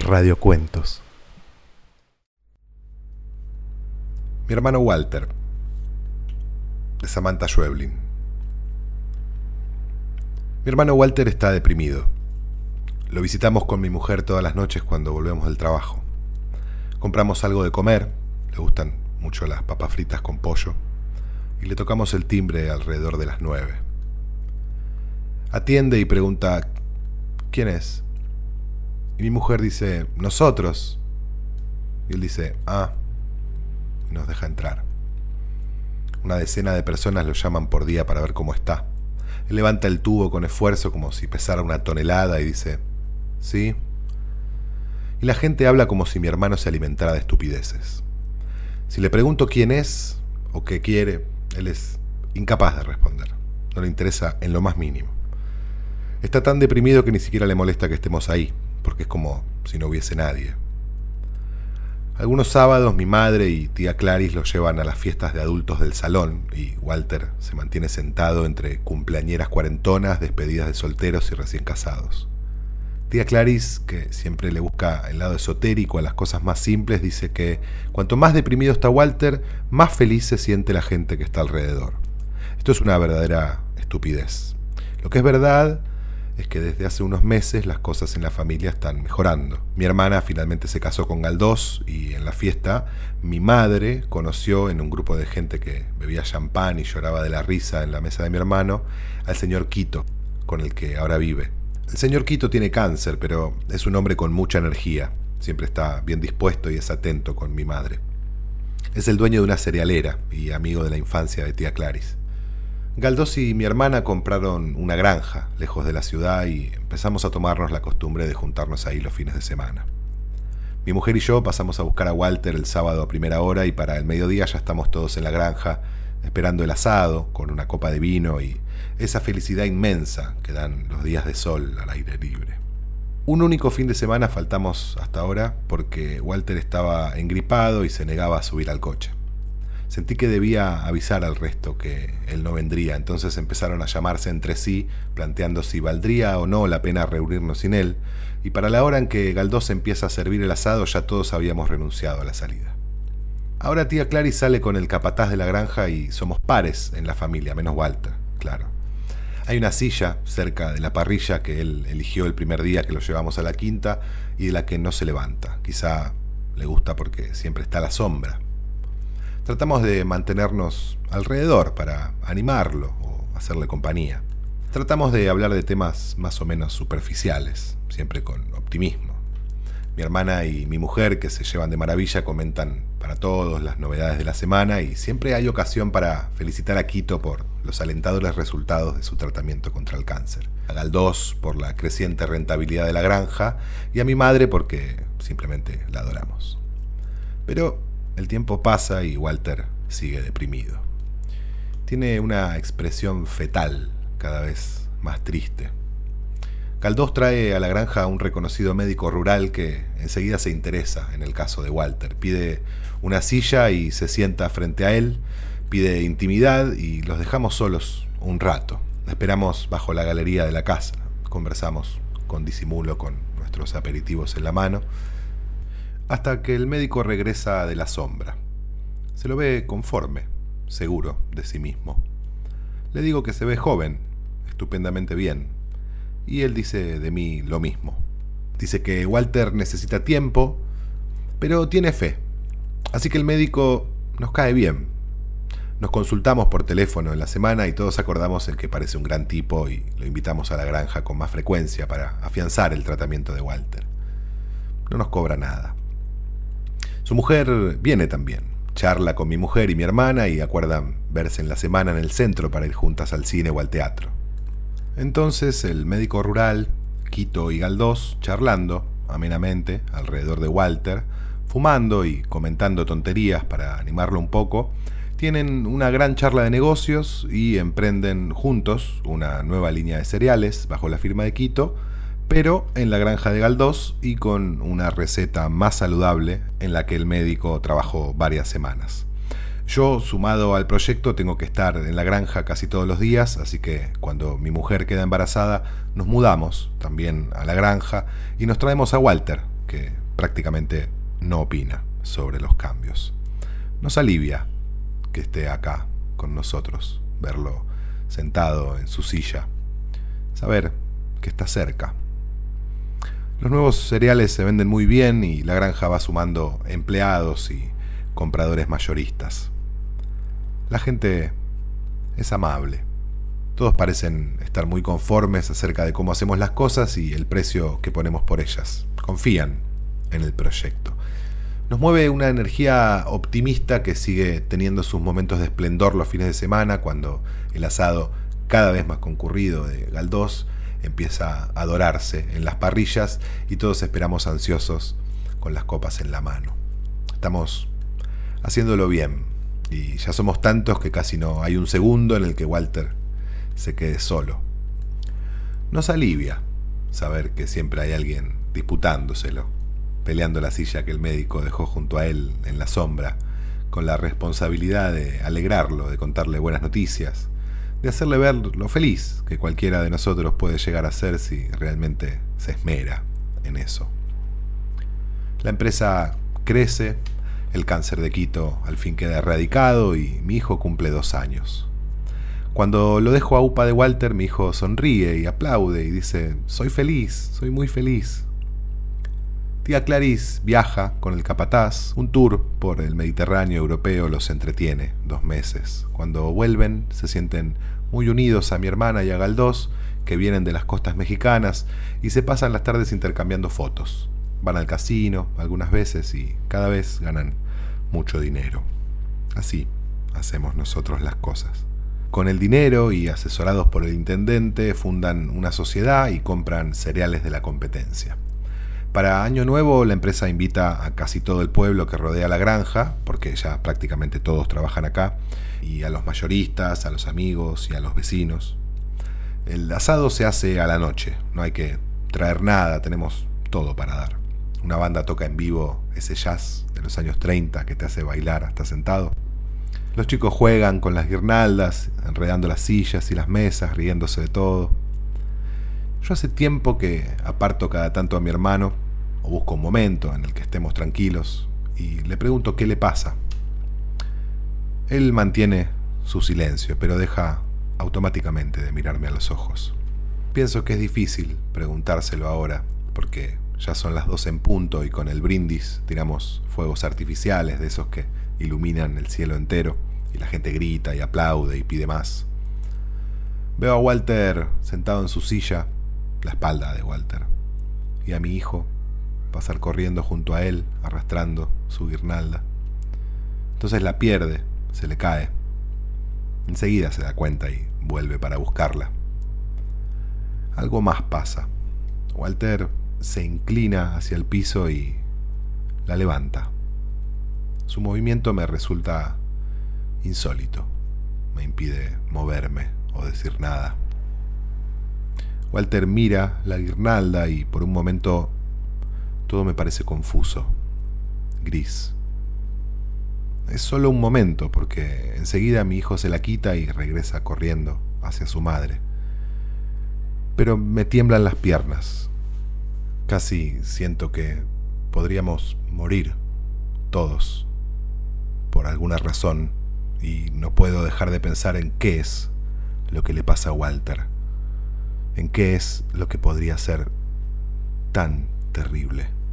Radio Cuentos. Mi hermano Walter, de Samantha Schweblin. Mi hermano Walter está deprimido. Lo visitamos con mi mujer todas las noches cuando volvemos del trabajo. Compramos algo de comer, le gustan mucho las papas fritas con pollo, y le tocamos el timbre alrededor de las nueve. Atiende y pregunta, ¿quién es? Y mi mujer dice, nosotros. Y él dice, ah, y nos deja entrar. Una decena de personas lo llaman por día para ver cómo está. Él levanta el tubo con esfuerzo como si pesara una tonelada y dice, ¿sí? Y la gente habla como si mi hermano se alimentara de estupideces. Si le pregunto quién es o qué quiere, él es incapaz de responder. No le interesa en lo más mínimo. Está tan deprimido que ni siquiera le molesta que estemos ahí, porque es como si no hubiese nadie. Algunos sábados mi madre y tía Claris lo llevan a las fiestas de adultos del salón y Walter se mantiene sentado entre cumpleañeras cuarentonas, despedidas de solteros y recién casados. Tía Claris, que siempre le busca el lado esotérico a las cosas más simples, dice que cuanto más deprimido está Walter, más feliz se siente la gente que está alrededor. Esto es una verdadera estupidez. Lo que es verdad es que desde hace unos meses las cosas en la familia están mejorando. Mi hermana finalmente se casó con Galdós y en la fiesta mi madre conoció en un grupo de gente que bebía champán y lloraba de la risa en la mesa de mi hermano al señor Quito, con el que ahora vive. El señor Quito tiene cáncer, pero es un hombre con mucha energía. Siempre está bien dispuesto y es atento con mi madre. Es el dueño de una cerealera y amigo de la infancia de tía Claris. Galdós y mi hermana compraron una granja lejos de la ciudad y empezamos a tomarnos la costumbre de juntarnos ahí los fines de semana. Mi mujer y yo pasamos a buscar a Walter el sábado a primera hora y para el mediodía ya estamos todos en la granja esperando el asado con una copa de vino y esa felicidad inmensa que dan los días de sol al aire libre. Un único fin de semana faltamos hasta ahora porque Walter estaba engripado y se negaba a subir al coche. Sentí que debía avisar al resto que él no vendría, entonces empezaron a llamarse entre sí, planteando si valdría o no la pena reunirnos sin él, y para la hora en que Galdós empieza a servir el asado ya todos habíamos renunciado a la salida. Ahora tía Clary sale con el capataz de la granja y somos pares en la familia, menos Walter, claro. Hay una silla cerca de la parrilla que él eligió el primer día que lo llevamos a la quinta y de la que no se levanta. Quizá le gusta porque siempre está a la sombra. Tratamos de mantenernos alrededor para animarlo o hacerle compañía. Tratamos de hablar de temas más o menos superficiales, siempre con optimismo. Mi hermana y mi mujer, que se llevan de maravilla, comentan para todos las novedades de la semana y siempre hay ocasión para felicitar a Quito por los alentadores resultados de su tratamiento contra el cáncer, a Galdós por la creciente rentabilidad de la granja y a mi madre porque simplemente la adoramos. Pero el tiempo pasa y Walter sigue deprimido. Tiene una expresión fetal cada vez más triste. Caldós trae a la granja a un reconocido médico rural que enseguida se interesa en el caso de Walter. Pide una silla y se sienta frente a él, pide intimidad y los dejamos solos un rato. Esperamos bajo la galería de la casa, conversamos con disimulo con nuestros aperitivos en la mano, hasta que el médico regresa de la sombra. Se lo ve conforme, seguro de sí mismo. Le digo que se ve joven, estupendamente bien, y él dice de mí lo mismo. Dice que Walter necesita tiempo, pero tiene fe. Así que el médico nos cae bien. Nos consultamos por teléfono en la semana y todos acordamos en que parece un gran tipo y lo invitamos a la granja con más frecuencia para afianzar el tratamiento de Walter. No nos cobra nada. Su mujer viene también. Charla con mi mujer y mi hermana y acuerdan verse en la semana en el centro para ir juntas al cine o al teatro. Entonces el médico rural, Quito y Galdós, charlando amenamente alrededor de Walter, fumando y comentando tonterías para animarlo un poco, tienen una gran charla de negocios y emprenden juntos una nueva línea de cereales bajo la firma de Quito, pero en la granja de Galdós y con una receta más saludable en la que el médico trabajó varias semanas. Yo, sumado al proyecto, tengo que estar en la granja casi todos los días, así que cuando mi mujer queda embarazada, nos mudamos también a la granja y nos traemos a Walter, que prácticamente no opina sobre los cambios. Nos alivia que esté acá con nosotros, verlo sentado en su silla, saber que está cerca. Los nuevos cereales se venden muy bien y la granja va sumando empleados y compradores mayoristas. La gente es amable. Todos parecen estar muy conformes acerca de cómo hacemos las cosas y el precio que ponemos por ellas. Confían en el proyecto. Nos mueve una energía optimista que sigue teniendo sus momentos de esplendor los fines de semana cuando el asado cada vez más concurrido de Galdós empieza a adorarse en las parrillas y todos esperamos ansiosos con las copas en la mano. Estamos haciéndolo bien y ya somos tantos que casi no hay un segundo en el que Walter se quede solo. Nos alivia saber que siempre hay alguien disputándoselo, peleando la silla que el médico dejó junto a él en la sombra, con la responsabilidad de alegrarlo, de contarle buenas noticias, de hacerle ver lo feliz que cualquiera de nosotros puede llegar a ser si realmente se esmera en eso. La empresa crece, el cáncer de Quito al fin queda erradicado y mi hijo cumple dos años. Cuando lo dejo a UPA de Walter, mi hijo sonríe y aplaude y dice, soy feliz, soy muy feliz. Tía Clarice viaja con el capataz, un tour por el Mediterráneo europeo los entretiene dos meses. Cuando vuelven se sienten muy unidos a mi hermana y a Galdós, que vienen de las costas mexicanas, y se pasan las tardes intercambiando fotos. Van al casino algunas veces y cada vez ganan mucho dinero. Así hacemos nosotros las cosas. Con el dinero y asesorados por el intendente fundan una sociedad y compran cereales de la competencia. Para Año Nuevo la empresa invita a casi todo el pueblo que rodea la granja, porque ya prácticamente todos trabajan acá, y a los mayoristas, a los amigos y a los vecinos. El asado se hace a la noche, no hay que traer nada, tenemos todo para dar. Una banda toca en vivo ese jazz de los años 30 que te hace bailar hasta sentado. Los chicos juegan con las guirnaldas, enredando las sillas y las mesas, riéndose de todo. Yo hace tiempo que aparto cada tanto a mi hermano o busco un momento en el que estemos tranquilos y le pregunto qué le pasa. Él mantiene su silencio, pero deja automáticamente de mirarme a los ojos. Pienso que es difícil preguntárselo ahora, porque ya son las dos en punto y con el brindis tiramos fuegos artificiales de esos que iluminan el cielo entero y la gente grita y aplaude y pide más. Veo a Walter sentado en su silla, la espalda de Walter, y a mi hijo pasar corriendo junto a él, arrastrando su guirnalda. Entonces la pierde, se le cae. Enseguida se da cuenta y vuelve para buscarla. Algo más pasa. Walter se inclina hacia el piso y la levanta. Su movimiento me resulta insólito. Me impide moverme o decir nada. Walter mira la guirnalda y por un momento todo me parece confuso, gris. Es solo un momento, porque enseguida mi hijo se la quita y regresa corriendo hacia su madre. Pero me tiemblan las piernas. Casi siento que podríamos morir todos por alguna razón y no puedo dejar de pensar en qué es lo que le pasa a Walter, en qué es lo que podría ser tan terrible.